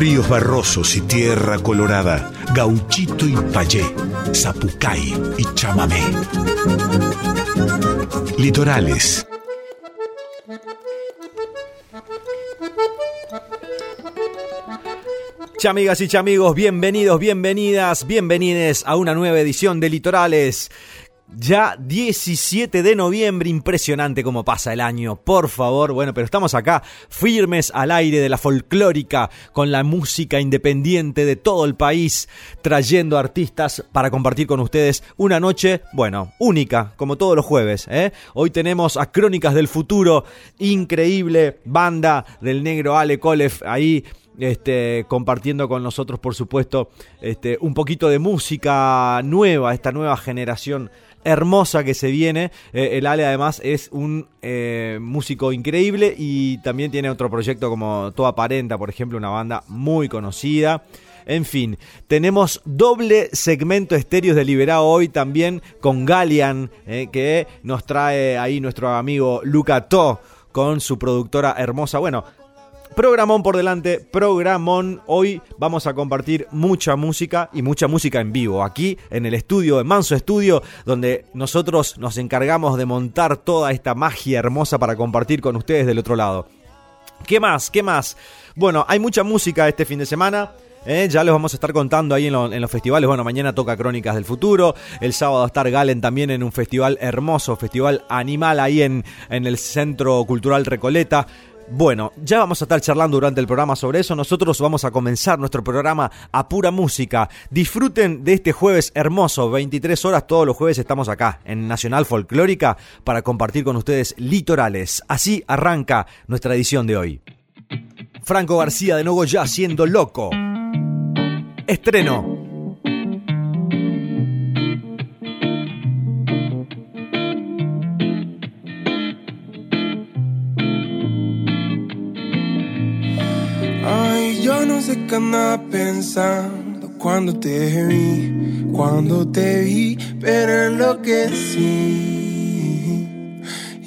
ríos barrosos y tierra colorada, gauchito y payé, zapucay y chamamé. Litorales. Chamigas y chamigos, bienvenidos, bienvenidas, bienvenides a una nueva edición de Litorales. Ya 17 de noviembre, impresionante como pasa el año, por favor. Bueno, pero estamos acá firmes al aire de la folclórica, con la música independiente de todo el país, trayendo artistas para compartir con ustedes una noche, bueno, única, como todos los jueves. ¿eh? Hoy tenemos a Crónicas del Futuro, increíble banda del negro Ale Kolef ahí este, compartiendo con nosotros, por supuesto, este, un poquito de música nueva, esta nueva generación hermosa que se viene. Eh, el Ale además es un eh, músico increíble y también tiene otro proyecto como Toda Aparenta, por ejemplo, una banda muy conocida. En fin, tenemos doble segmento estéreos de Liberado hoy también con Galian, eh, que nos trae ahí nuestro amigo Luca To con su productora hermosa. Bueno, Programón por delante, programón. Hoy vamos a compartir mucha música y mucha música en vivo. Aquí en el estudio, en Manso Estudio, donde nosotros nos encargamos de montar toda esta magia hermosa para compartir con ustedes del otro lado. ¿Qué más? ¿Qué más? Bueno, hay mucha música este fin de semana. ¿eh? ya les vamos a estar contando ahí en, los festivales. Bueno, mañana toca Crónicas del Futuro. El sábado va a estar Galen también en un festival hermoso, festival animal ahí en, en el Centro Cultural Recoleta. Bueno, ya vamos a estar charlando durante el programa sobre eso. Nosotros vamos a comenzar nuestro programa a pura música. Disfruten de este jueves hermoso, 23 horas todos los jueves estamos acá en Nacional Folclórica para compartir con ustedes litorales. Así arranca nuestra edición de hoy. Franco García de nuevo ya siendo loco. Estreno sé qué andaba pensando cuando te vi, cuando te vi, pero enloquecí.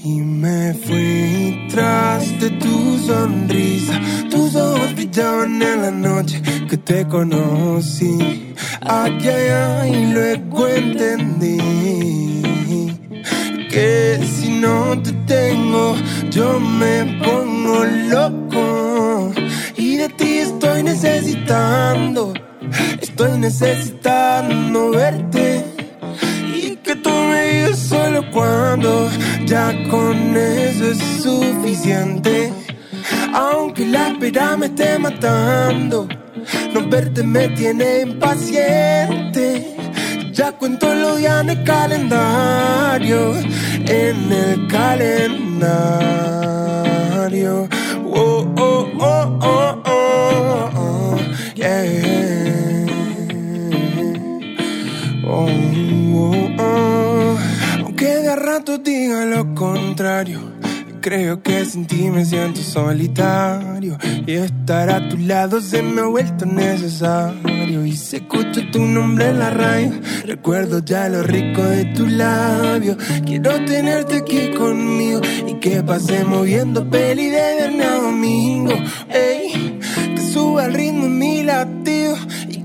Y me fui tras de tu sonrisa, tus ojos brillaban en la noche que te conocí. Aquí, y luego entendí que si no te tengo, yo me pongo loco. De ti estoy necesitando, estoy necesitando verte. Y que tú me digas solo cuando, ya con eso es suficiente. Aunque la espera me esté matando, no verte me tiene impaciente. Ya cuento los días en el calendario, en el calendario. Oh, oh, oh, oh, Oh, oh, oh. Aunque de rato diga lo contrario. Creo que sin ti me siento solitario y estar a tu lado se me ha vuelto necesario. Y se escucha tu nombre en la radio, recuerdo ya lo rico de tu labio. Quiero tenerte aquí conmigo y que pasemos viendo peli de viernes domingo. Ey, que suba el ritmo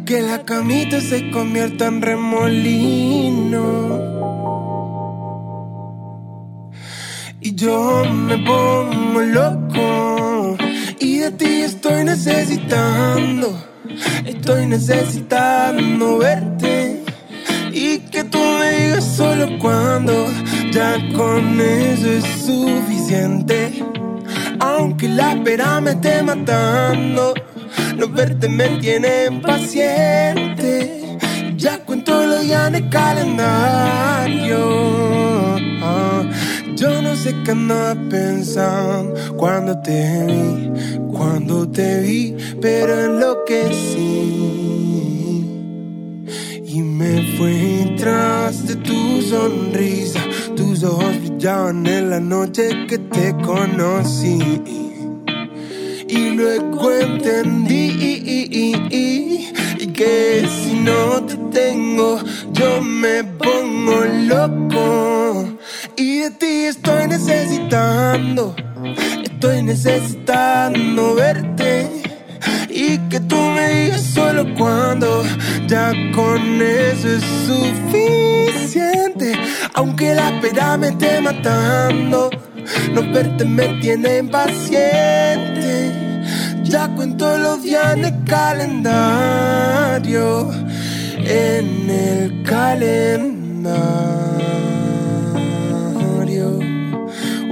que la camita se convierta en remolino. y yo me pongo loco y de ti estoy necesitando, estoy necesitando verte y que tú me digas solo cuando ya con eso es suficiente. Aunque la espera me esté matando, no verte me tiene impaciente. Ya cuento los días en el calendario. Ah, yo no sé qué andaba pensando cuando te vi, cuando te vi, pero enloquecí. Y me fui tras de tu sonrisa, tus ojos brillaban en la noche que te conocí. Y luego entendí y que si no te tengo, yo me pongo loco. Y de ti estoy necesitando, estoy necesitando verte. Y que tú me digas solo cuando, ya con eso es suficiente. Aunque la espera me esté matando, no verte me tiene impaciente. Ya cuento los días en el calendario, en el calendario.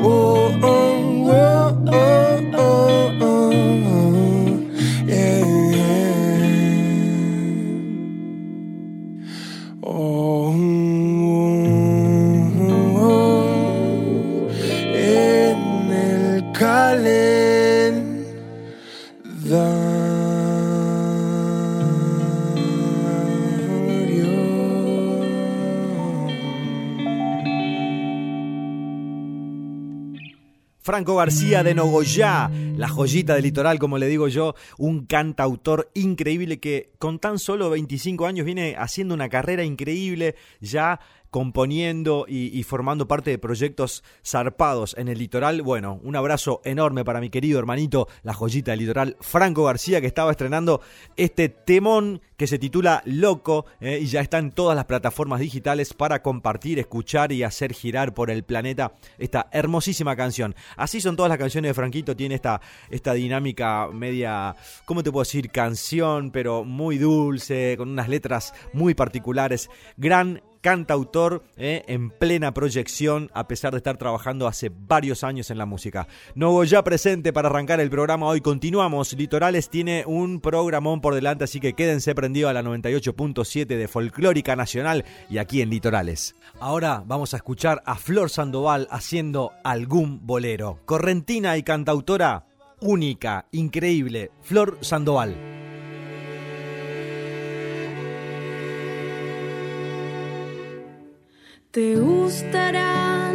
Oh, oh, Franco García de Nogoyá, la joyita del litoral, como le digo yo, un cantautor increíble que con tan solo 25 años viene haciendo una carrera increíble, ya componiendo y, formando parte de proyectos zarpados en el litoral. Bueno, un abrazo enorme para mi querido hermanito, la joyita del litoral, Franco García, que estaba estrenando este temón que se titula Loco eh, y ya está en todas las plataformas digitales para compartir, escuchar y hacer girar por el planeta esta hermosísima canción. Así son todas las canciones de Franquito, tiene esta, esta dinámica media, ¿cómo te puedo decir? Canción, pero muy dulce, con unas letras muy particulares. Gran cantautor eh, en plena proyección a pesar de estar trabajando hace varios años en la música. Novo ya presente para arrancar el programa hoy. Continuamos. Litorales tiene un programón por delante, así que quédense prendidos a la 98.7 de Folclórica Nacional y aquí en Litorales. Ahora vamos a escuchar a Flor Sandoval haciendo algún bolero. Correntina y cantautora única, increíble. Flor Sandoval. Te gustarán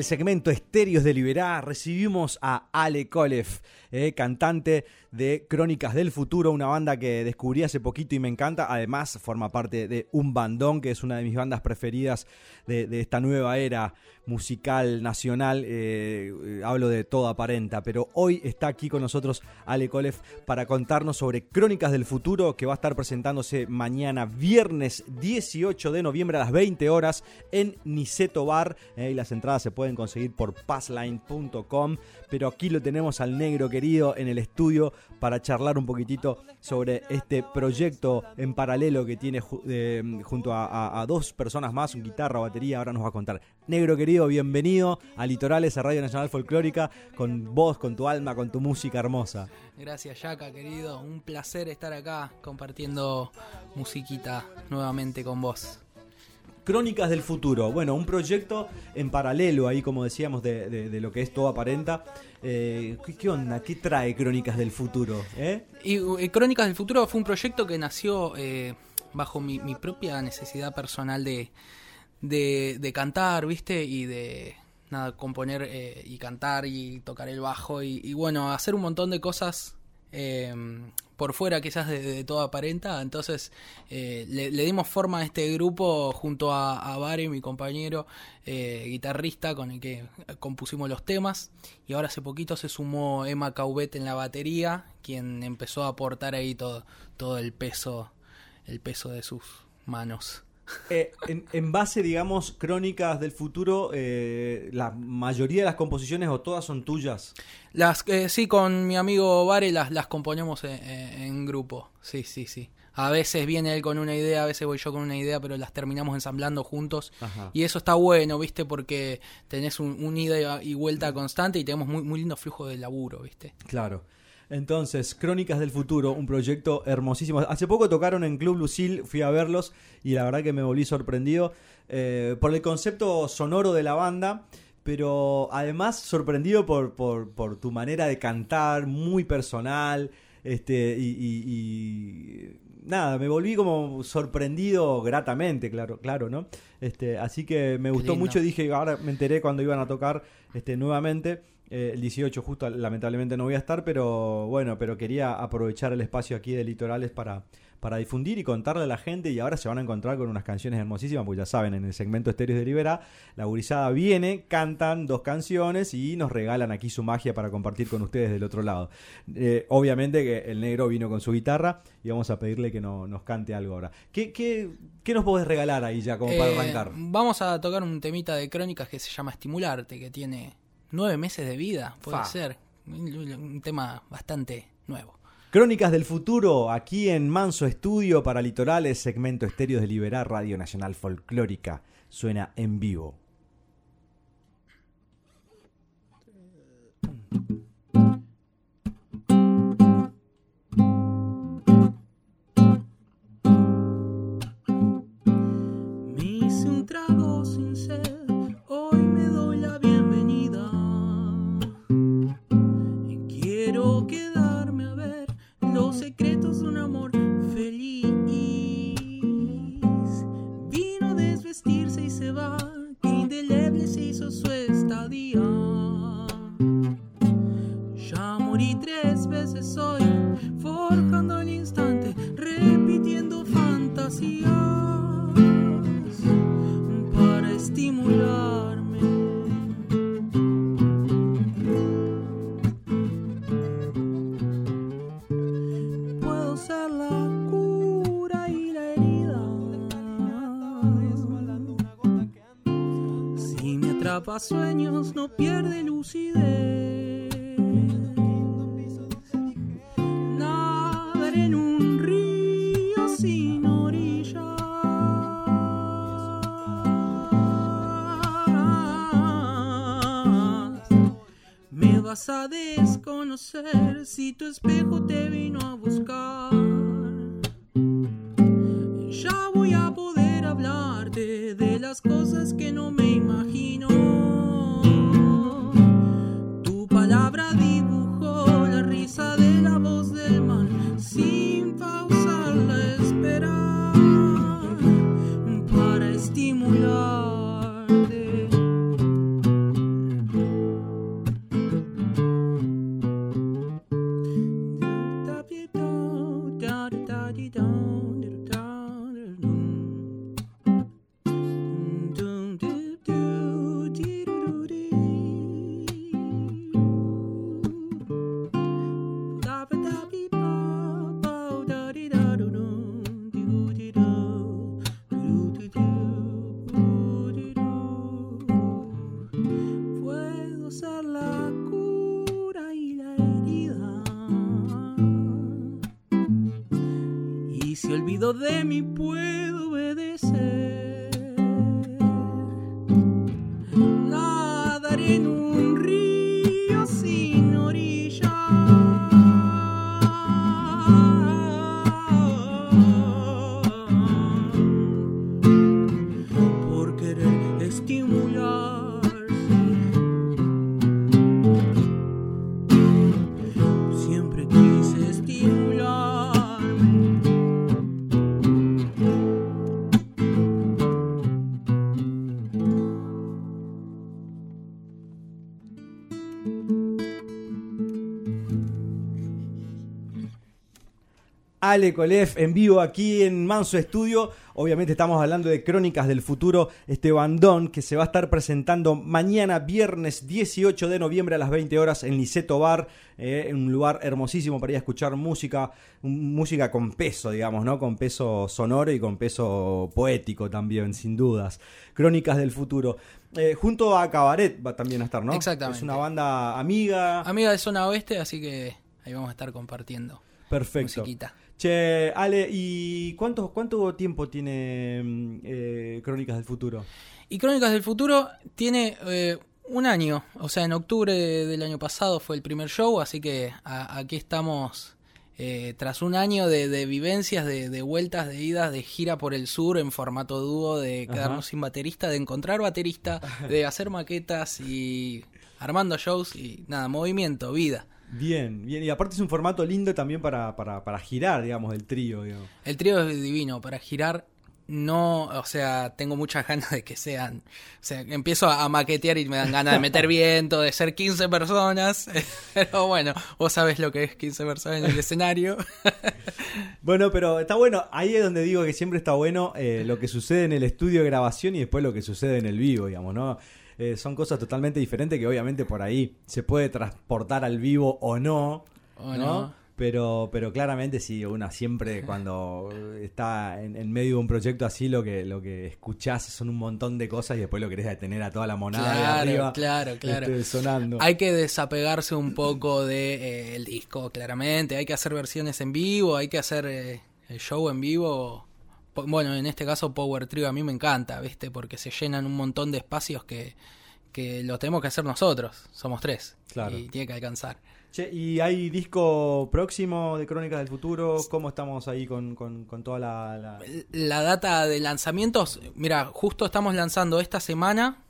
el segmento Estéreos de Liberá recibimos a Ale Kolef, eh, cantante de Crónicas del Futuro, una banda que descubrí hace poquito y me encanta. Además, forma parte de Un Bandón, que es una de mis bandas preferidas de, esta nueva era musical nacional. Eh, hablo de toda aparenta, pero hoy está aquí con nosotros Ale Kolef para contarnos sobre Crónicas del Futuro, que va a estar presentándose mañana, viernes 18 de noviembre a las 20 horas en Niceto Bar. eh, y las entradas se pueden conseguir por passline.com. Pero aquí lo tenemos al negro querido en el estudio para charlar un poquitito sobre este proyecto en paralelo que tiene eh, junto a dos personas más, un guitarra, batería. Ahora nos va a contar. Negro querido, bienvenido a Litorales, a Radio Nacional Folclórica, con vos, con tu alma, con tu música hermosa. Gracias, Yaka, querido. Un placer estar acá compartiendo musiquita nuevamente con vos. Crónicas del Futuro, bueno, un proyecto en paralelo ahí, como decíamos, de, lo que es todo aparenta. Eh, ¿qué, onda? ¿Qué trae Crónicas del Futuro? ¿Eh? Y eh, Crónicas del Futuro fue un proyecto que nació eh, bajo mi, propia necesidad personal de, cantar, ¿viste? Y de nada, componer y cantar y tocar el bajo y, y bueno, hacer un montón de cosas por fuera quizás de, de toda aparenta. Entonces eh, le, dimos forma a este grupo junto a, Vare, mi compañero eh, guitarrista con el que compusimos los temas. Y ahora hace poquito se sumó Emma Caubet en la batería, quien empezó a aportar ahí todo, todo el peso, el peso de sus manos. Eh, en, en base, digamos, Crónicas del Futuro, eh, la mayoría de las composiciones o todas son tuyas. Las eh, sí, con mi amigo Vare las, las componemos en, en grupo. Sí, sí, sí. A veces viene él con una idea, a veces voy yo con una idea, pero las terminamos ensamblando juntos. Ajá. Y eso está bueno, ¿viste? Porque tenés un, un ida y vuelta constante y tenemos muy, muy lindo flujo de laburo, ¿viste? Claro. Entonces, Crónicas del Futuro, un proyecto hermosísimo. Hace poco tocaron en Club Lucil, fui a verlos y la verdad que me volví sorprendido eh, por el concepto sonoro de la banda, pero además sorprendido por, por, por tu manera de cantar, muy personal. Este, y, y- y nada, me volví como sorprendido gratamente, claro, claro, ¿no? Este, así que me gustó lindo. mucho, dije, ahora me enteré cuando iban a tocar este, nuevamente. Eh, el 18 justo lamentablemente no voy a estar, pero bueno, pero quería aprovechar el espacio aquí de Litorales para, para difundir y contarle a la gente y ahora se van a encontrar con unas canciones hermosísimas, pues ya saben, en el segmento Estéreos de Libera, la gurizada viene, cantan dos canciones y nos regalan aquí su magia para compartir con ustedes del otro lado. Eh, obviamente que el negro vino con su guitarra y vamos a pedirle que no- nos cante algo ahora. ¿Qué, qué, qué nos podés regalar ahí ya como para Eh, arrancar? Vamos a tocar un temita de crónicas que se llama Estimularte, que tiene nueve meses de vida, puede Fa. ser. Un un tema bastante nuevo. Crónicas del futuro, aquí en Manso Estudio para Litorales, segmento Estéreos de Liberar, Radio Nacional Folclórica. Suena en vivo. Estimularme. Puedo ser la cura y la herida. Si me atrapa sueños, no pierde Ale Colef en vivo aquí en Manso Estudio. Obviamente estamos hablando de Crónicas del Futuro, este bandón que se va a estar presentando mañana viernes 18 de noviembre a las 20 horas en Liceto Bar, eh, en un lugar hermosísimo para ir a escuchar música, música con peso, digamos, ¿no? Con peso sonoro y con peso poético también, sin dudas. Crónicas del Futuro. Eh, junto a Cabaret va también a estar, ¿no? Exactamente. Es una banda amiga. Amiga de zona oeste, así que ahí vamos a estar compartiendo Perfecto. musiquita. Che, Ale, ¿y cuánto, cuánto tiempo tiene mm, eh, Crónicas del Futuro? Y Crónicas del Futuro tiene eh, un año, o sea, en octubre del año pasado fue el primer show, así que a- aquí estamos eh, tras un año de, de vivencias, de, de vueltas, de idas, de gira por el sur en formato dúo, de Ajá. quedarnos sin baterista, de encontrar baterista, de hacer maquetas y armando shows y nada, movimiento, vida. Bien, bien. Y aparte es un formato lindo también para, para, para girar, digamos, el trío. digamos. El trío es divino para girar. No, o sea, tengo muchas ganas de que sean. O sea, empiezo a, maquetear y me dan ganas de meter viento, de ser 15 personas. Pero bueno, vos sabés lo que es 15 personas en el escenario. Bueno, pero está bueno. Ahí es donde digo que siempre está bueno eh, lo que sucede en el estudio de grabación y después lo que sucede en el vivo, digamos, ¿no? Eh, son cosas totalmente diferentes que obviamente por ahí se puede transportar al vivo o no, O ¿no? no. Pero, pero claramente sí, una siempre cuando está en, en medio de un proyecto así, lo que, lo que escuchás son un montón de cosas y después lo querés detener a toda la monada de Claro, arriba. claro, claro. este, sonando. Hay que desapegarse un poco de eh, el disco, claramente. Hay que hacer versiones en vivo, hay que hacer eh, el show en vivo. Bueno, en este caso Power Trio a mí me encanta, ¿viste? Porque se llenan un montón de espacios que, que los tenemos que hacer nosotros. Somos tres. Claro. Y tiene que alcanzar. Che, ¿y hay disco próximo de Crónicas del Futuro? ¿Cómo estamos ahí con, con- con toda la, la- La data de lanzamientos, mira, justo estamos lanzando esta semana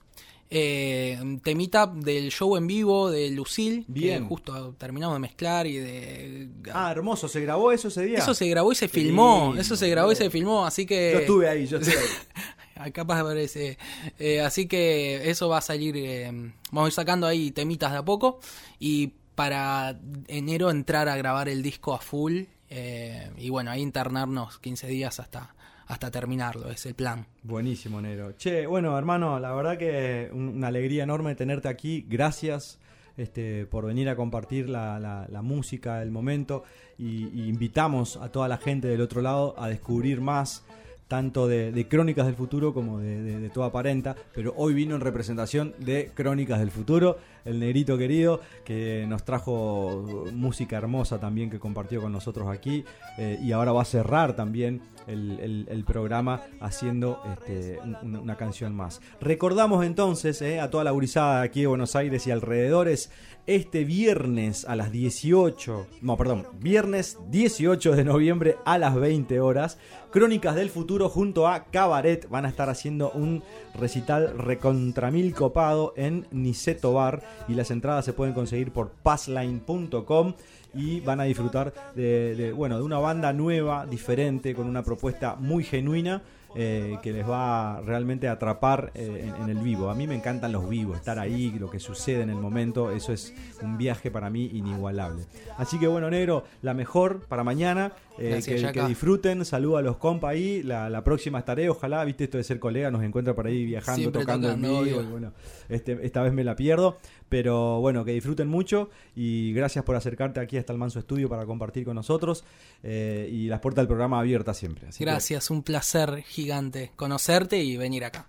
eh, temita del show en vivo de Lucille, Bien. que justo terminamos de mezclar y de... Ah, hermoso, ¿se grabó eso ese día? Eso se grabó y se filmó, lindo, eso se grabó y se filmó, así que... Yo estuve ahí, yo estuve ahí. Ah, Capaz aparece. Eh, así que eso va a salir. eh, vamos a ir sacando ahí temitas de a poco. Y para enero entrar a grabar el disco a full. eh, y bueno, ahí internarnos 15 días hasta, hasta terminarlo. Es el plan. Buenísimo, Nero. Che, bueno, hermano, la verdad que un- una alegría enorme tenerte aquí. Gracias este, por venir a compartir la, música, el momento. Y, invitamos a toda la gente del otro lado a descubrir más tanto de, Crónicas del Futuro como de, de- de Toda Parenta, pero hoy vino en representación de Crónicas del Futuro, el negrito querido, que nos trajo música hermosa también que compartió con nosotros aquí, eh, y ahora va a cerrar también el, programa haciendo este, un- una, canción más. Recordamos entonces eh, a toda la gurizada aquí de Buenos Aires y alrededores, este viernes a las 18, no, perdón, viernes 18 de noviembre a las 20 horas, Crónicas del Futuro junto a Cabaret van a estar haciendo un recital recontramil copado en Niceto Bar y las entradas se pueden conseguir por passline.com y van a disfrutar de, de, bueno, de una banda nueva, diferente, con una propuesta muy genuina eh, que les va realmente a atrapar eh, en, en el vivo. A mí me encantan los vivos, estar ahí, lo que sucede en el momento, eso es un viaje para mí inigualable. Así que bueno, negro, la mejor para mañana, eh, Gracias, que, disfruten, saluda a los compas ahí, la, la próxima estaré, ojalá, viste esto de ser colega, nos encuentra por ahí viajando, Siempre tocando en vivo, y bueno, este, esta vez me la pierdo, pero bueno, que disfruten mucho y gracias por acercarte aquí hasta el Manso Estudio para compartir con nosotros eh, y las puertas del programa abiertas siempre. Gracias, un placer gigante conocerte y venir acá.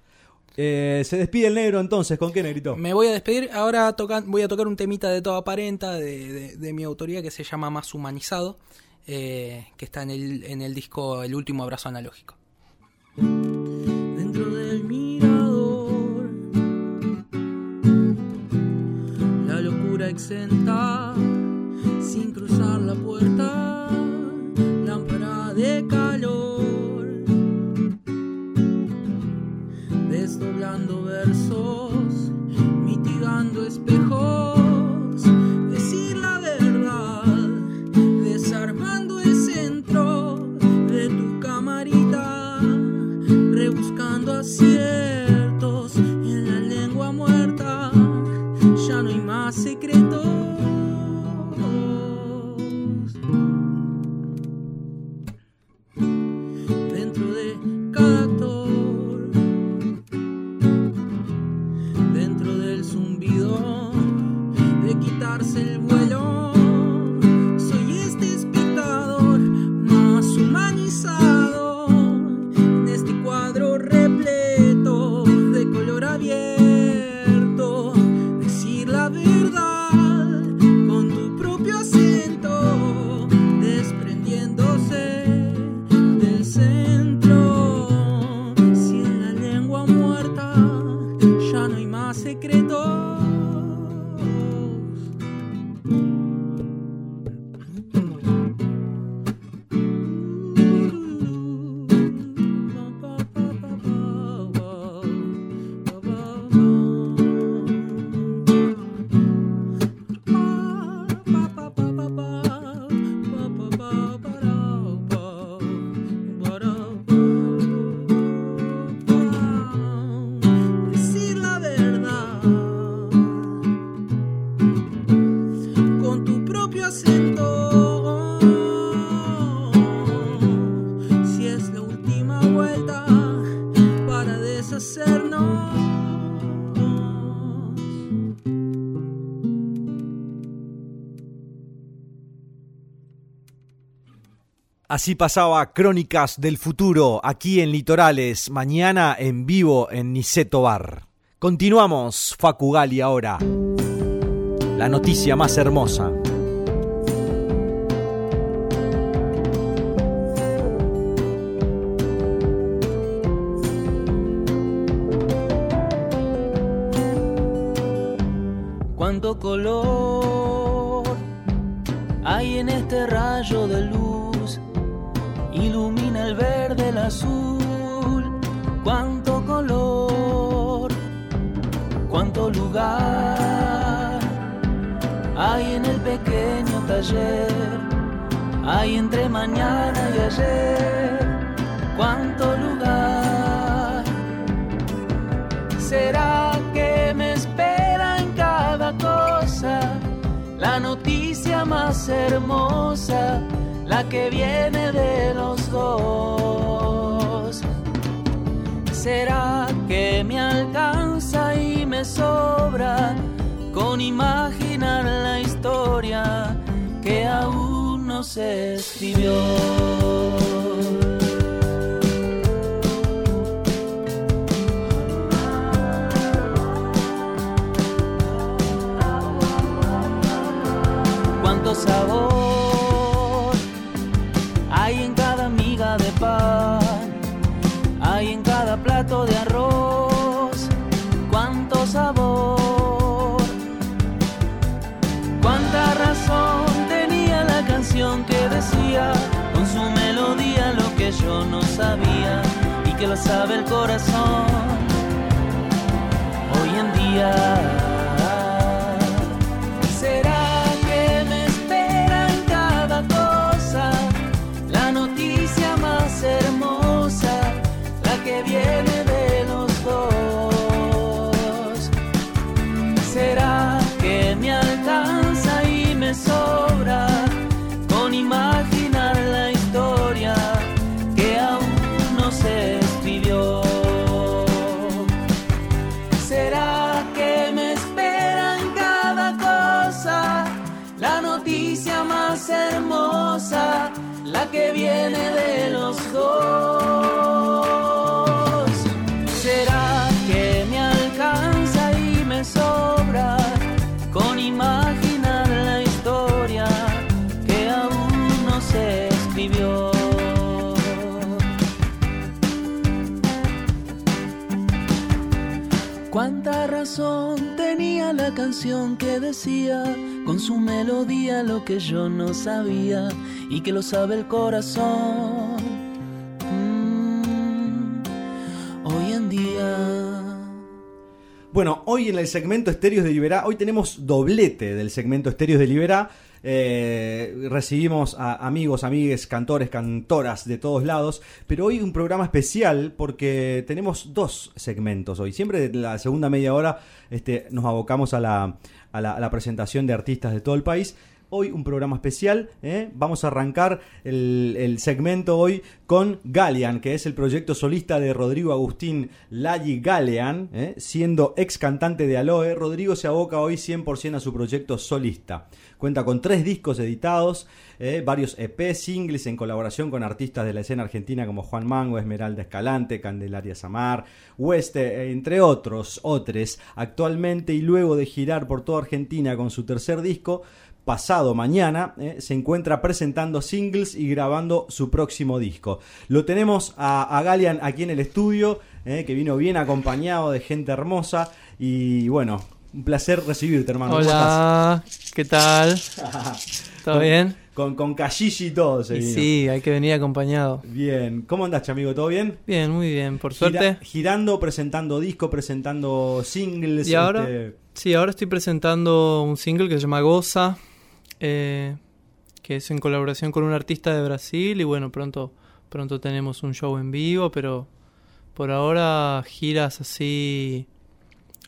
Eh, se despide el negro entonces, ¿con qué negrito? Me voy a despedir, ahora voy a tocar un temita de toda aparenta, de, de, mi autoría que se llama Más Humanizado, eh, que está en el, en el disco El Último Abrazo Analógico. exenta sin cruzar la puerta, lámpara de calor, desdoblando versos, mitigando espejos. Así pasaba Crónicas del Futuro aquí en Litorales, mañana en vivo en Niceto Bar. Continuamos, Facugali ahora. La noticia más hermosa. lugar. Hay en el pequeño taller, hay entre mañana y ayer, cuánto lugar. Será que me espera en cada cosa la noticia más hermosa, la que viene de los dos. Será que me alcanza sobra con imaginar la historia que aún no se escribió. Cuánto sabor lo sabe el corazón. Hoy en día razón tenía la canción que decía con su melodía lo que yo no sabía y que lo sabe el corazón. Bueno, hoy en el segmento Estéreos de Liberá, hoy tenemos doblete del segmento Estéreos de Liberá. Eh, recibimos a amigos, amigues, cantores, cantoras de todos lados, pero hoy un programa especial porque tenemos dos segmentos hoy. Siempre de la segunda media hora este, nos abocamos a la, a la- a la presentación de artistas de todo el país. Hoy un programa especial, ¿eh? vamos a arrancar el, segmento hoy con Galean, que es el proyecto solista de Rodrigo Agustín Laggi Galean, ¿eh? siendo ex cantante de Aloe, Rodrigo se aboca hoy 100% a su proyecto solista. Cuenta con tres discos editados, ¿eh? varios EP, singles en colaboración con artistas de la escena argentina como Juan Mango, Esmeralda Escalante, Candelaria Samar, Hueste, entre otros, otros. Actualmente y luego de girar por toda Argentina con su tercer disco, pasado mañana eh, se encuentra presentando singles y grabando su próximo disco. Lo tenemos a, a Galian aquí en el estudio, eh, que vino bien acompañado de gente hermosa y bueno, un placer recibirte hermano. ¿Cómo Hola, ¿qué tal? ¿Todo Con- bien? Con, con Cashishi y todo se Y vino. sí, hay que venir acompañado. Bien, ¿cómo andás, amigo? ¿Todo bien? Bien, muy bien, por Gira- suerte. girando, presentando disco, presentando singles. Y ahora, este, sí, ahora estoy presentando un single que se llama Goza, eh, que es en colaboración con un artista de Brasil y bueno, pronto, pronto tenemos un show en vivo, pero por ahora giras así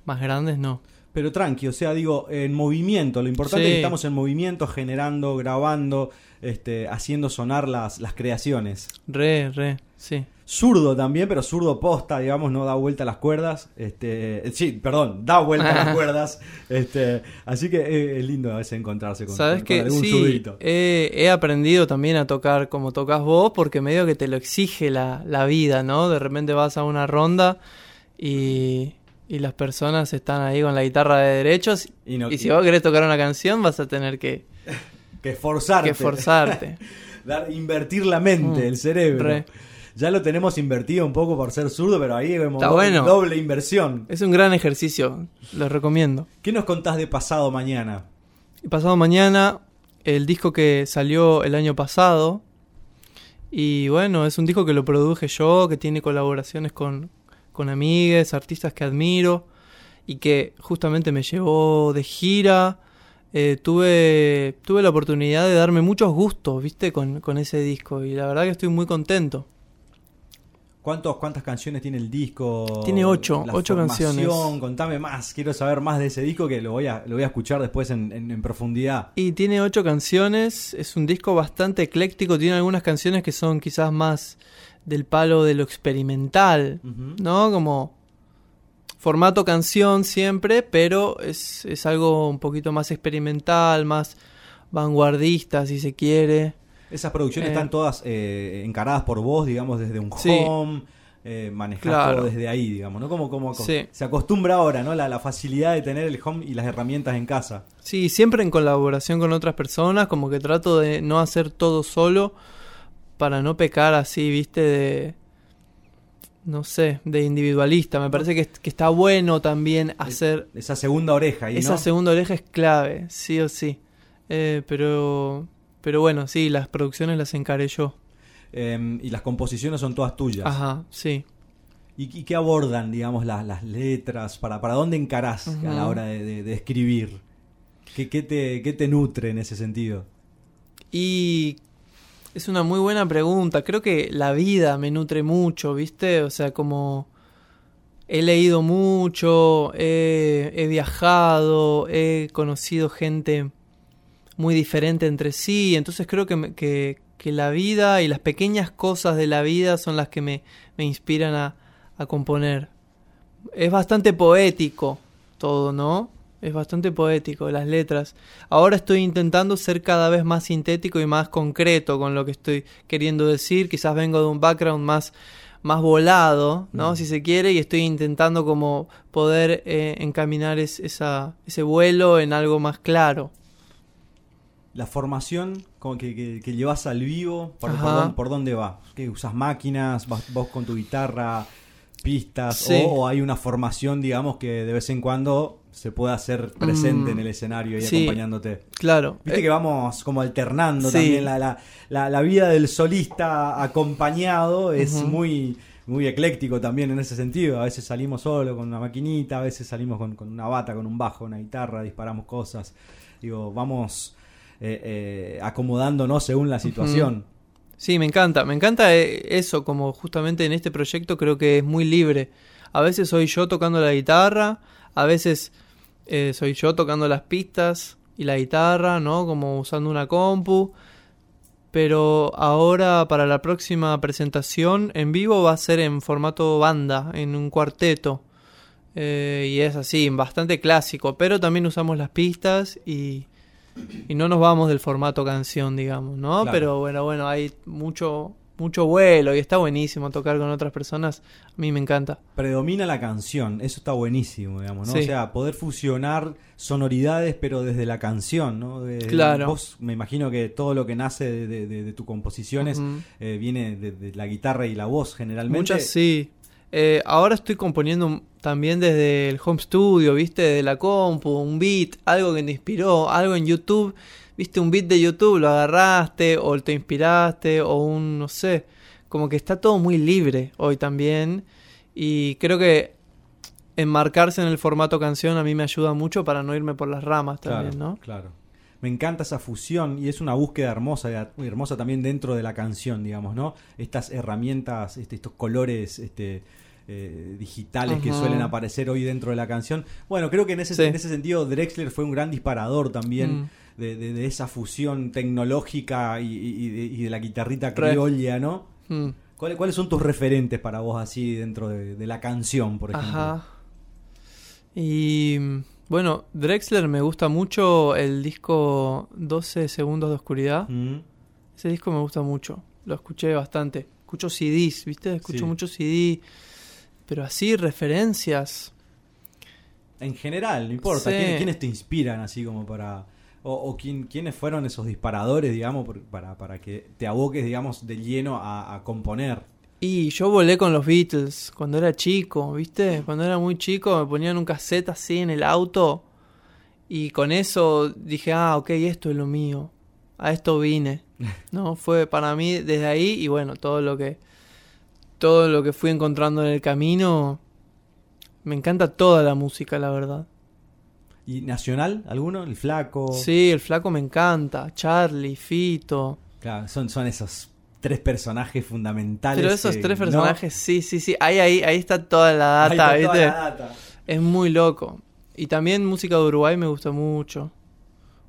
más grandes no. Pero tranqui, o sea, digo, en movimiento. Lo importante Sí. es que estamos en movimiento, generando, grabando, este, haciendo sonar las, las creaciones. Re, re, sí. Zurdo también, pero zurdo posta, digamos, no da vuelta a las cuerdas. Este, sí, perdón, da vuelta a las cuerdas. Este, así que eh, es lindo a veces encontrarse con, Sabes con que algún sí, zurdito. he, he aprendido también a tocar como tocas vos, porque medio que te lo exige la, la vida, ¿no? De repente vas a una ronda y, y las personas están ahí con la guitarra de derechos Y no- y si vos querés tocar una canción vas a tener que, que esforzarte. que. Dar- invertir la mente, Mm, el cerebro. re. Ya lo tenemos invertido un poco por ser zurdo, pero ahí vemos Está do- bueno. doble inversión. es un gran ejercicio, lo recomiendo. ¿Qué nos contás de pasado mañana? Y pasado mañana, el disco que salió el año pasado. Y bueno, es un disco que lo produje yo, que tiene colaboraciones con, con amigues, artistas que admiro. Y que justamente me llevó de gira. Eh, tuve, tuve la oportunidad de darme muchos gustos, viste, con, con ese disco. Y la verdad que estoy muy contento. ¿Cuántos, ¿Cuántas canciones tiene el disco? Tiene ocho, La ocho canciones. Contame más, quiero saber más de ese disco que lo voy a, lo voy a escuchar después en, en- en profundidad. Y tiene ocho canciones, es un disco bastante ecléctico, tiene algunas canciones que son quizás más del palo de lo experimental. ¿no? Como formato canción siempre, pero es, es algo un poquito más experimental, más vanguardista si se quiere. Esas producciones Eh. están todas eh, encaradas por vos, digamos, desde un Sí. home, eh, Claro. todo desde ahí, digamos, ¿no? Como, como, como- Sí. se acostumbra ahora, ¿no? La, la facilidad de tener el home y las herramientas en casa. Sí, siempre en colaboración con otras personas, como que trato de no hacer todo solo para no pecar así, viste, de... No sé, de individualista. Me parece que, que está bueno también hacer... Esa segunda oreja ahí, Esa segunda oreja es clave, sí o sí. Eh, pero, pero bueno, sí, las producciones las encaré yo. Eh, y las composiciones son todas tuyas. Ajá, sí. ¿Y, y qué abordan, digamos, las, las letras? ¿Para, ¿Para dónde encarás a la hora de, de- de escribir? ¿Qué, qué te, ¿Qué te nutre en ese sentido? Y es una muy buena pregunta. Creo que la vida me nutre mucho, ¿viste? O sea, como he leído mucho, he, he viajado, he conocido gente muy diferente entre sí. Entonces creo que, que, que la vida y las pequeñas cosas de la vida son las que me, me inspiran a, a componer. Es bastante poético todo, ¿no? Es bastante poético las letras. Ahora estoy intentando ser cada vez más sintético y más concreto con lo que estoy queriendo decir. Quizás vengo de un background más, más volado, ¿no? Si se quiere, y estoy intentando como poder eh, encaminar es- esa, ese vuelo en algo más claro. La formación como que, que, que llevas al vivo, ¿por, dónde, por dónde va? ¿Qué usas máquinas? ¿Vas vos con tu guitarra? pistas Sí. o, o hay una formación, digamos, que de vez en cuando se puede hacer presente Mm, en el escenario y sí. acompañándote. Claro. Viste Eh, que vamos como alternando Sí. también la, la, la, la vida del solista acompañado es muy muy ecléctico también en ese sentido. A veces salimos solo con una maquinita, a veces salimos con, con una bata, con un bajo, una guitarra, disparamos cosas. Digo, vamos eh, eh, acomodándonos según la situación. Sí, me encanta, me encanta eh, eso, como justamente en este proyecto creo que es muy libre. A veces soy yo tocando la guitarra, a veces soy yo tocando las pistas y la guitarra, ¿no? Como usando una compu. Pero ahora para la próxima presentación en vivo va a ser en formato banda, en un cuarteto. Eh, y es así, bastante clásico, pero también usamos las pistas y, y no nos vamos del formato canción, digamos, ¿no? Claro. Pero bueno, bueno, hay mucho mucho vuelo y está buenísimo tocar con otras personas. A mí me encanta. Predomina la canción, eso está buenísimo, digamos, ¿no? Sí. O sea, poder fusionar sonoridades, pero desde la canción, ¿no? Claro. Vos, me imagino que todo lo que nace de, de, de- de tus composiciones eh, viene de, de la guitarra y la voz, generalmente. Muchas sí. Eh, ahora estoy componiendo también desde el home studio, ¿viste? Desde la compu, un beat, algo que te inspiró, algo en YouTube. ¿Viste? Un beat de YouTube, lo agarraste o te inspiraste o un, no sé. Como que está todo muy libre hoy también. Y creo que enmarcarse en el formato canción a mí me ayuda mucho para no irme por las ramas también, claro, ¿no? Claro. Me encanta esa fusión y es una búsqueda hermosa, hermosa también dentro de la canción, digamos, ¿no? Estas herramientas, este, estos colores, este, eh, digitales que suelen aparecer hoy dentro de la canción. Bueno, creo que en ese, Sí. en ese sentido Drexler fue un gran disparador también Mm. de, de- de esa fusión tecnológica y, de, y de la guitarrita criolla, ¿no? Mm. ¿Cuáles, ¿Cuáles son tus referentes para vos así dentro de, la canción, por ejemplo? Ajá. Y bueno, Drexler me gusta mucho el disco 12 segundos de oscuridad. Mm, Ese disco me gusta mucho. Lo escuché bastante. Escucho CDs, ¿viste? Escucho Sí. mucho CD. Pero así, referencias. En general, no importa. Sí. ¿Quiénes, quiénes te inspiran así como para... O, o quién- quiénes fueron esos disparadores, digamos, para, para que te aboques, digamos, de lleno a, a componer? Y yo volé con los Beatles cuando era chico, ¿viste? Cuando era muy chico me ponían un cassette así en el auto. Y con eso dije, ah, ok, esto es lo mío. A esto vine. No, fue para mí desde ahí y bueno, todo lo que todo lo que fui encontrando en el camino me encanta toda la música, la verdad. ¿Y nacional alguno? ¿El flaco? Sí, el flaco me encanta, Charlie, Fito. Claro, son, son esos tres personajes fundamentales. Pero esos que, tres ¿no? personajes, sí, sí, sí, ahí ahí ahí está toda la Ahí data, está toda ¿viste? la data. Es muy loco. Y también música de Uruguay me gusta mucho.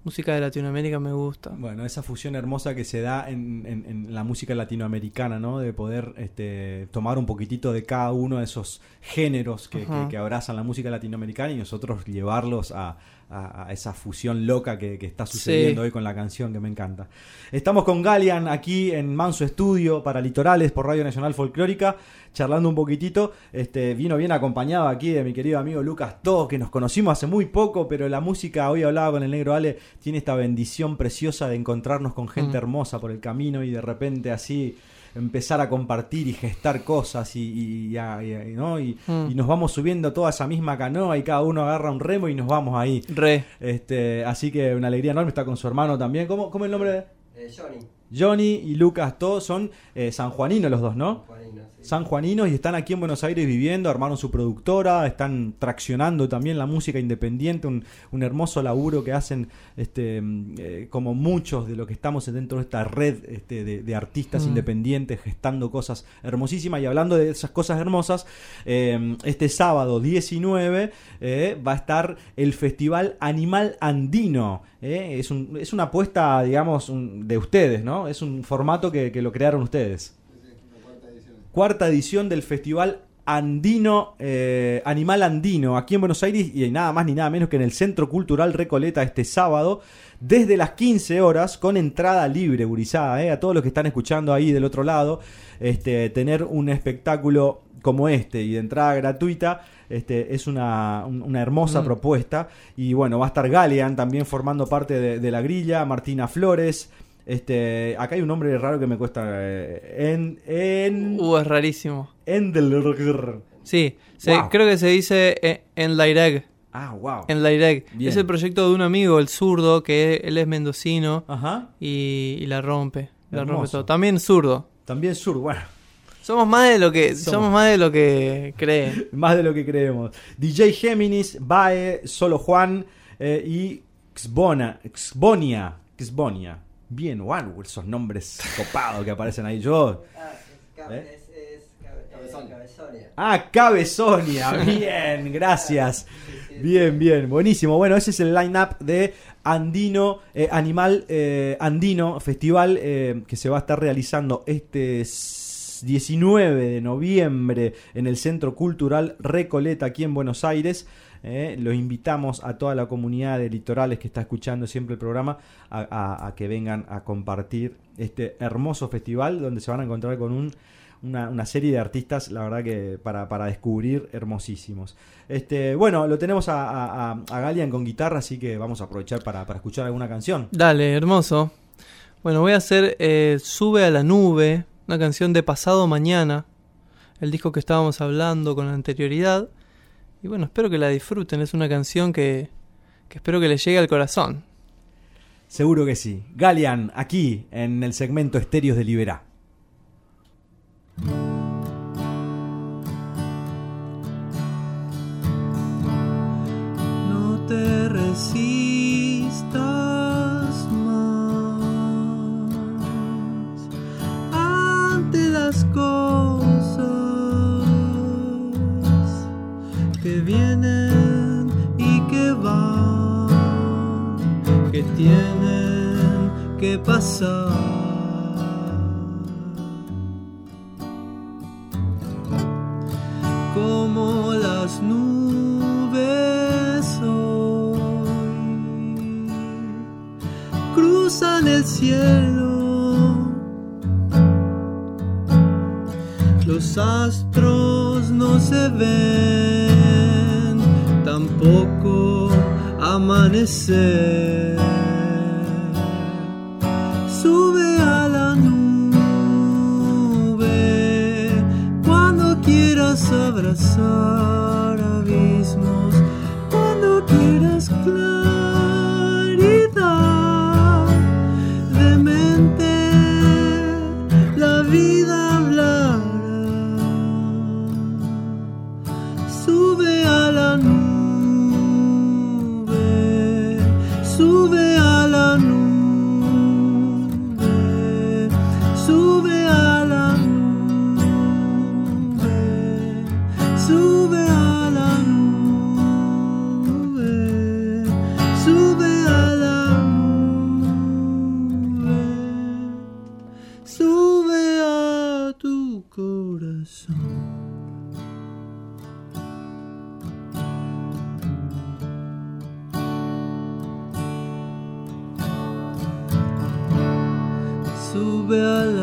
Música de Latinoamérica me gusta. Bueno, esa fusión hermosa que se da en, en- en la música latinoamericana, ¿no? De poder este, tomar un poquitito de cada uno de esos géneros que, Ajá. que- que abrazan la música latinoamericana y nosotros llevarlos a, a- a esa fusión loca que, que está sucediendo Sí. hoy con la canción que me encanta. Estamos con Galian aquí en Manso Estudio para Litorales por Radio Nacional Folclórica, charlando un poquitito. Este, vino bien acompañado aquí de mi querido amigo Lucas To, que nos conocimos hace muy poco, pero la música, hoy hablaba con el negro Ale, tiene esta bendición preciosa de encontrarnos con gente Mm. hermosa por el camino y de repente así empezar a compartir y gestar cosas y, y- y a- y- y- ¿no? y, Mm. y nos vamos subiendo toda esa misma canoa y cada uno agarra un remo y nos vamos ahí. Re. Este, así que una alegría enorme está con su hermano también. ¿Cómo, cómo es el nombre de Eh, Johnny, Johnny y Lucas? Todos son eh, sanjuaninos los dos, ¿no? Juanino, sí. Sanjuaninos y están aquí en Buenos Aires viviendo, armaron su productora, están traccionando también la música independiente, un, un hermoso laburo que hacen este, mm, eh, como muchos de los que estamos dentro de esta red este, de, de artistas Mm. independientes gestando cosas hermosísimas y hablando de esas cosas hermosas, eh, este sábado 19 eh, va a estar el Festival Animal Andino. eh, es, un- es una apuesta, digamos, un- de ustedes, ¿no? Es un formato que- que lo crearon ustedes cuarta edición del Festival Andino, eh, Animal Andino, aquí en Buenos Aires y nada más ni nada menos que en el Centro Cultural Recoleta este sábado, desde las 15 horas, con entrada libre, gurizada, eh, a todos los que están escuchando ahí del otro lado, este, tener un espectáculo como este y de entrada gratuita. Este, es una, un- una hermosa Mm. propuesta y bueno, va a estar Galean también formando parte de, de la grilla, Martina Flores, este, acá hay un nombre raro que me cuesta. eh, en. En. Uh, es rarísimo. Endelrgr. Sí, se- Wow. creo que se dice eh, en Laireg. Ah, wow. En Laireg. Es el proyecto de un amigo, el zurdo, que él es mendocino Ajá. y, y la rompe. La rompe todo. También zurdo. También sur, bueno. Somos más de lo que Somos. somos, más de lo que creen. Más de lo que creemos. DJ Géminis, Bae, Solo Juan eh, y Xbona, Xbonia. Xbonia. Bien, wow, esos nombres copados que aparecen ahí. Yo. ¿Eh? Ah, Cabezonia. Bien, gracias. Bien, bien, buenísimo. Bueno, ese es el line-up de Andino, eh, Animal eh, Andino Festival eh, que se va a estar realizando este s- 19 de noviembre en el Centro Cultural Recoleta aquí en Buenos Aires. Eh, los invitamos a toda la comunidad de litorales que está escuchando siempre el programa a, que vengan a compartir este hermoso festival donde se van a encontrar con un una, una serie de artistas, la verdad que para, para descubrir hermosísimos. Este, bueno, lo tenemos a- a Galian con guitarra, así que vamos a aprovechar para, para escuchar alguna canción. Dale, hermoso. Bueno, voy a hacer eh, Sube a la nube, una canción de Pasado Mañana, el disco que estábamos hablando con anterioridad. Y bueno, espero que la disfruten, es una canción que, que espero que les llegue al corazón. Seguro que sí. Galian, aquí en el segmento Estéreos de Liberá. No te resistas tienen que pasar. como las nubes hoy cruzan el cielo. Los astros no se ven, tampoco amanecer. Corazón. sube a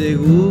Seguro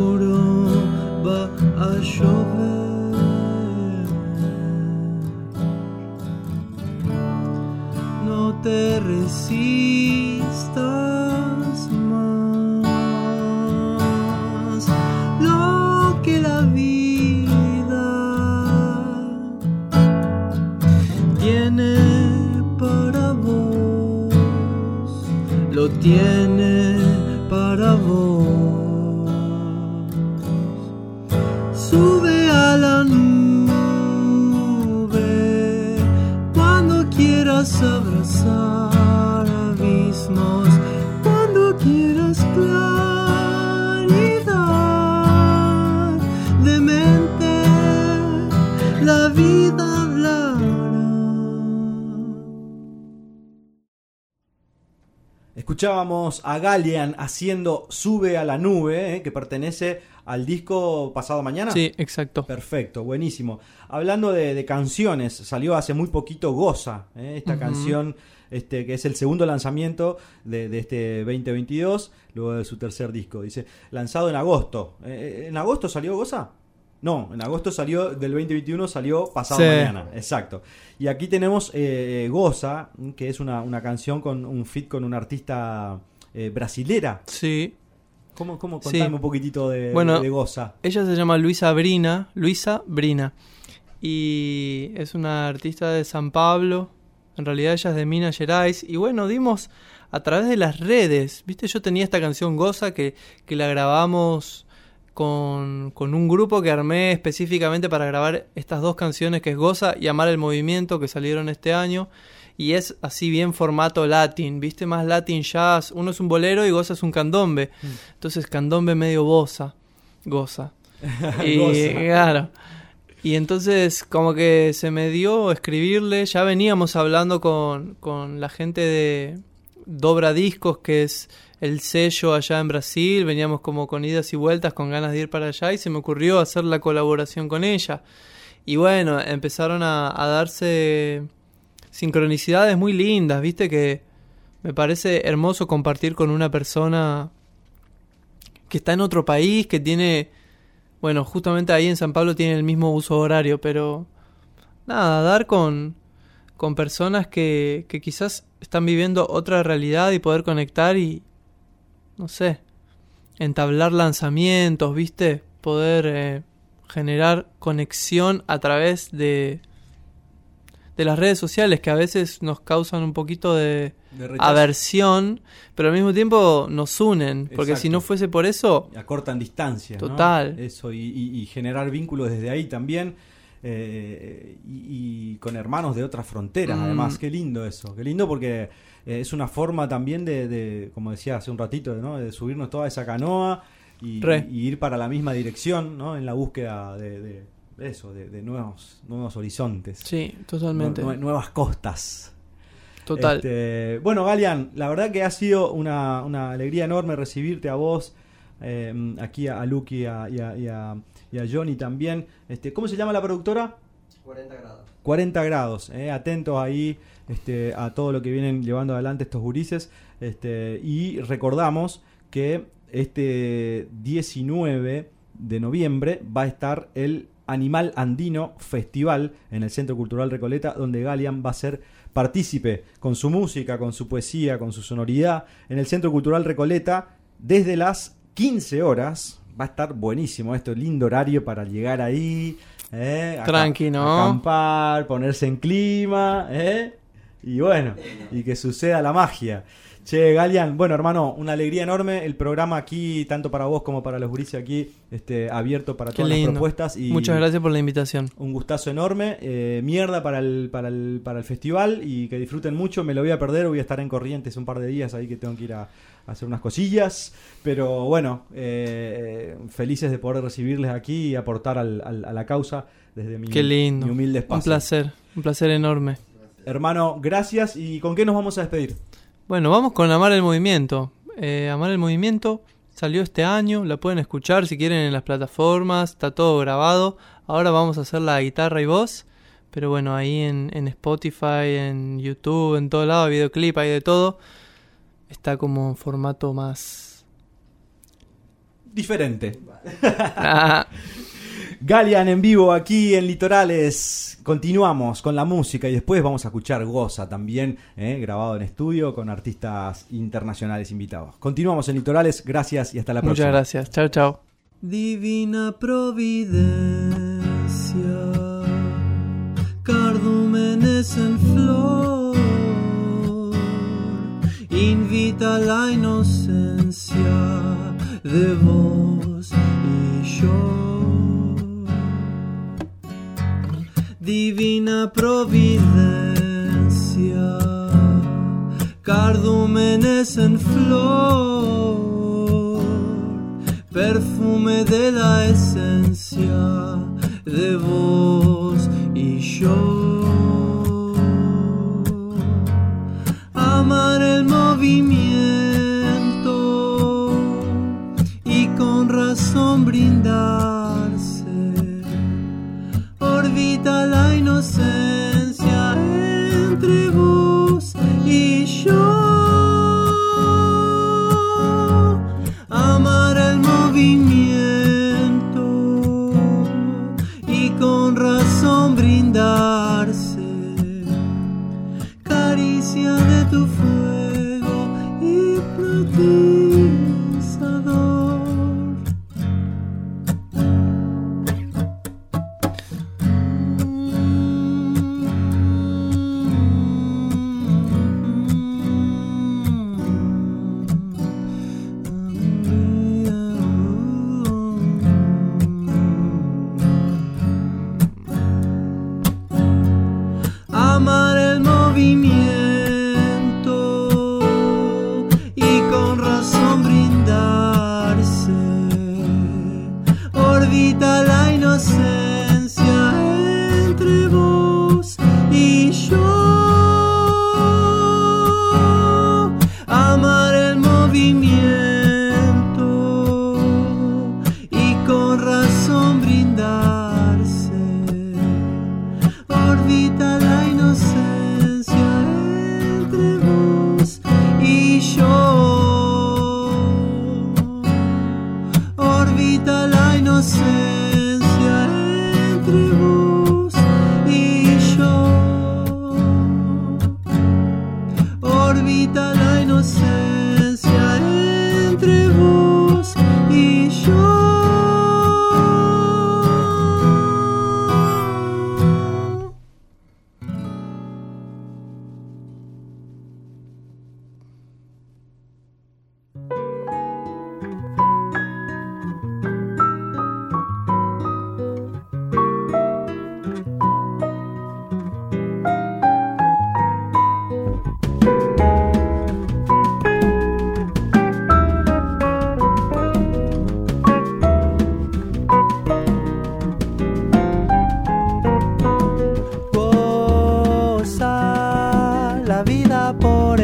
A Galian haciendo Sube a la nube, eh, que pertenece al disco Pasado Mañana. Sí, exacto. Perfecto, buenísimo. Hablando de, de canciones, salió hace muy poquito Goza, ¿eh? esta canción este, que es el segundo lanzamiento de, de este 2022, luego de su tercer disco. Dice, lanzado en agosto. Eh, ¿En agosto salió Goza? No, en agosto salió, del 2021 salió pasado Sí. mañana, exacto. Y aquí tenemos eh, Goza, que es una, una canción con un fit con una artista eh, brasilera. Sí. ¿Cómo, cómo Sí. contame un poquitito de, Bueno, de Goza? Ella se llama Luisa Brina, Luisa Brina. Y es una artista de San Pablo. En realidad ella es de Minas Gerais. Y bueno, dimos a través de las redes. Viste, yo tenía esta canción Goza que, que la grabamos con, con un grupo que armé específicamente para grabar estas dos canciones que es Goza y Amar el Movimiento que salieron este año. Y es así bien formato latín, viste, más latin jazz. Uno es un bolero y Goza es un candombe. Entonces candombe medio bosa, Goza. Y Goza. claro. Y entonces como que se me dio escribirle, ya veníamos hablando con, con la gente de Dobra Discos, que es el sello allá en Brasil, veníamos como con idas y vueltas, con ganas de ir para allá, y se me ocurrió hacer la colaboración con ella. Y bueno, empezaron a, a darse sincronicidades muy lindas, viste que me parece hermoso compartir con una persona que está en otro país, que tiene, bueno, justamente ahí en San Pablo tiene el mismo uso horario, pero nada, dar con, con personas que, que quizás están viviendo otra realidad y poder conectar y, no sé, entablar lanzamientos, viste, poder eh, generar conexión a través de de las redes sociales que a veces nos causan un poquito de aversión, pero al mismo tiempo nos unen, porque Exacto. si no fuese por eso, acortan distancias. ¿no? Total. Eso, y, y- y generar vínculos desde ahí también. eh, y, y con hermanos de otras fronteras, Mm. además. Qué lindo eso. Qué lindo porque eh, es una forma también de, de, como decía hace un ratito, ¿no? de subirnos toda esa canoa y, ir para la misma dirección ¿no? en la búsqueda de, de eso, de, de nuevos, nuevos horizontes. sí, totalmente, Nue- nuevas costas. total. Este, bueno, Galian, la verdad que ha sido una, una alegría enorme recibirte a vos, eh, aquí a, a Lucky y a, y a- y a- y a Johnny también. Este, ¿Cómo se llama la productora? 40 grados. 40 grados, eh, atentos ahí este, a todo lo que vienen llevando adelante estos gurises. Este, y recordamos que este 19 de noviembre va a estar el Animal Andino Festival en el Centro Cultural Recoleta, donde Galian va a ser partícipe con su música, con su poesía, con su sonoridad, en el Centro Cultural Recoleta desde las 15 horas. Va a estar buenísimo esto, lindo horario para llegar ahí. ¿eh? Tranqui, ¿no? Acampar, ponerse en clima, ¿eh? Y bueno, y que suceda la magia. Che, Galian, bueno, hermano, una alegría enorme. El programa aquí, tanto para vos como para los gurises aquí, este, abierto para Qué todas las lindo. propuestas. Y Muchas gracias por la invitación. Un gustazo enorme. eh, mierda para el, para, el, para el festival y que disfruten mucho. Me lo voy a perder, voy a estar en Corrientes un par de días ahí que tengo que ir a, a hacer unas cosillas. Pero bueno, eh, felices de poder recibirles aquí y aportar al- al- a la causa desde mi, Qué lindo. mi humilde espacio. Un placer, un placer enorme. Hermano, gracias. ¿Y con qué nos vamos a despedir? Bueno, vamos con Amar el Movimiento. Eh, Amar el Movimiento salió este año, la pueden escuchar si quieren en las plataformas, está todo grabado. Ahora vamos a hacer la guitarra y voz, pero bueno, ahí en, en Spotify, en YouTube, en todo lado, videoclip, hay de todo. Está como en formato más... Diferente. Ah, Galian en vivo aquí en Litorales. Continuamos con la música y después vamos a escuchar Goza también, eh, grabado en estudio con artistas internacionales invitados. Continuamos en Litorales, gracias y hasta la muchas próxima. gracias, chao, chao. Divina providencia, cardúmenes en flor, invita a la inocencia de vos y yo. Divina providencia, cardúmenes en flor, perfume de la esencia de vos y yo. Amar el movimiento y con razón brindarse la inocencia entre vos y yo. Por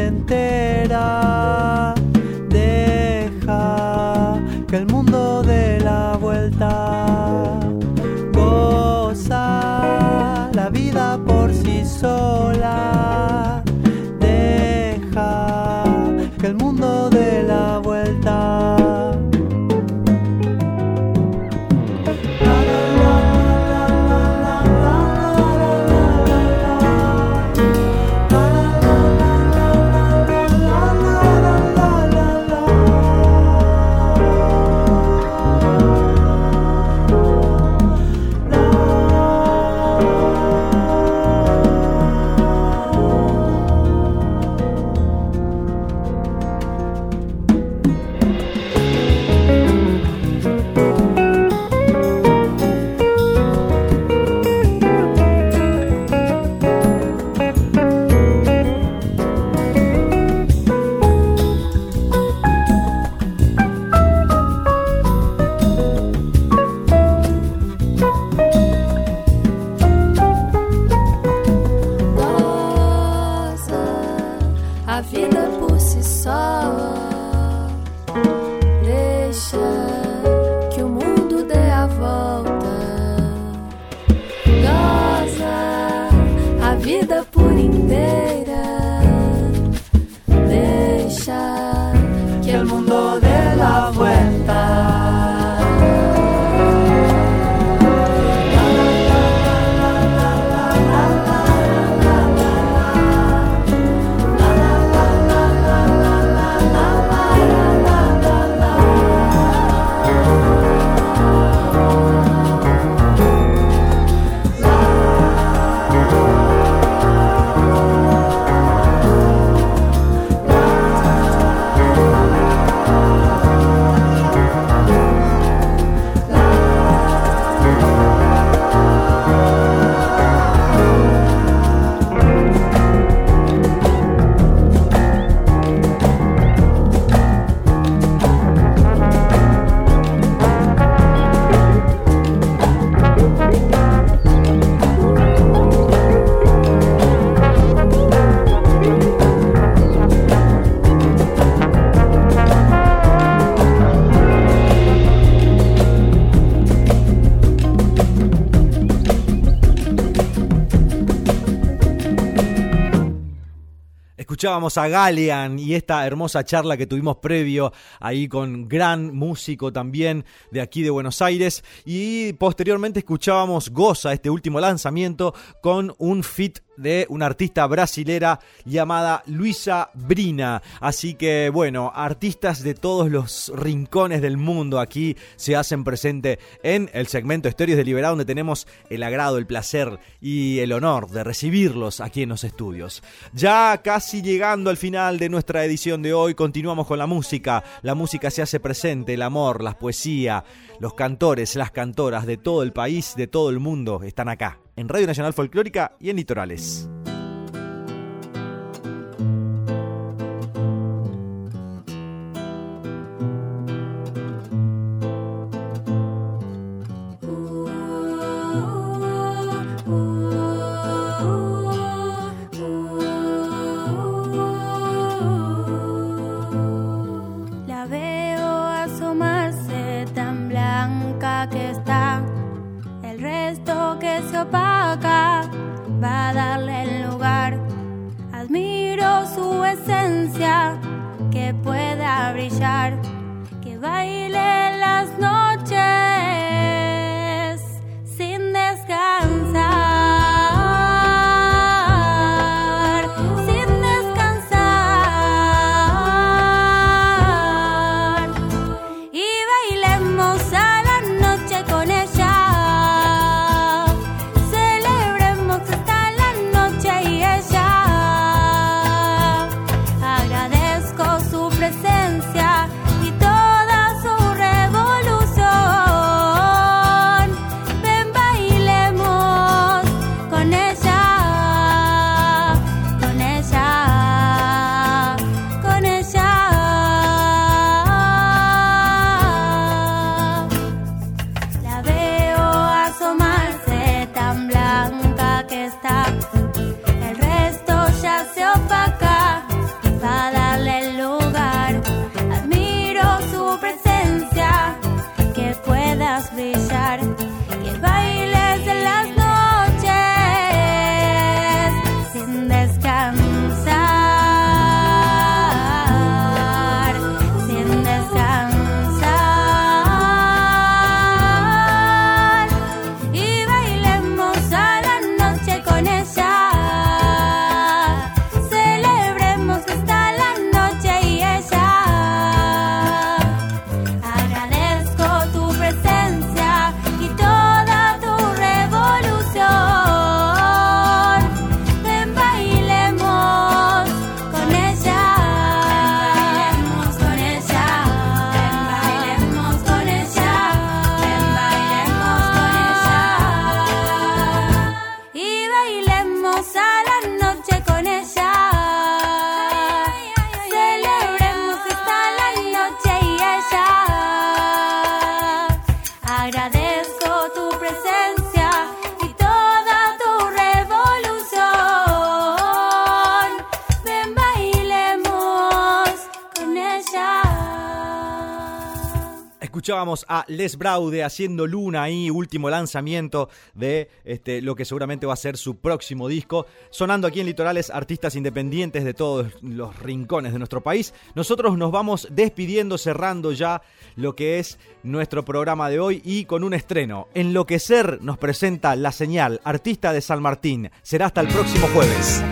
Escuchábamos a Galean y esta hermosa charla que tuvimos previo ahí con gran músico también de aquí de Buenos Aires. Y posteriormente escuchábamos Goza, este último lanzamiento, con un fit de una artista brasilera llamada Luisa Brina. Así que bueno, artistas de todos los rincones del mundo aquí se hacen presente en el segmento Estéreos de Liberado donde tenemos el agrado, el placer y el honor de recibirlos aquí en los estudios. Ya casi llegando al final de nuestra edición de hoy, continuamos con la música. La música se hace presente, el amor, la poesía, los cantores, las cantoras de todo el país, de todo el mundo están acá en Radio Nacional Folclórica y en Litorales. A Les Braude haciendo Luna ahí, último lanzamiento de este, lo que seguramente va a ser su próximo disco. Sonando aquí en Litorales, artistas independientes de todos los rincones de nuestro país. Nosotros nos vamos despidiendo, cerrando ya lo que es nuestro programa de hoy y con un estreno. Enloquecer nos presenta La Señal, artista de San Martín. Será hasta el próximo jueves.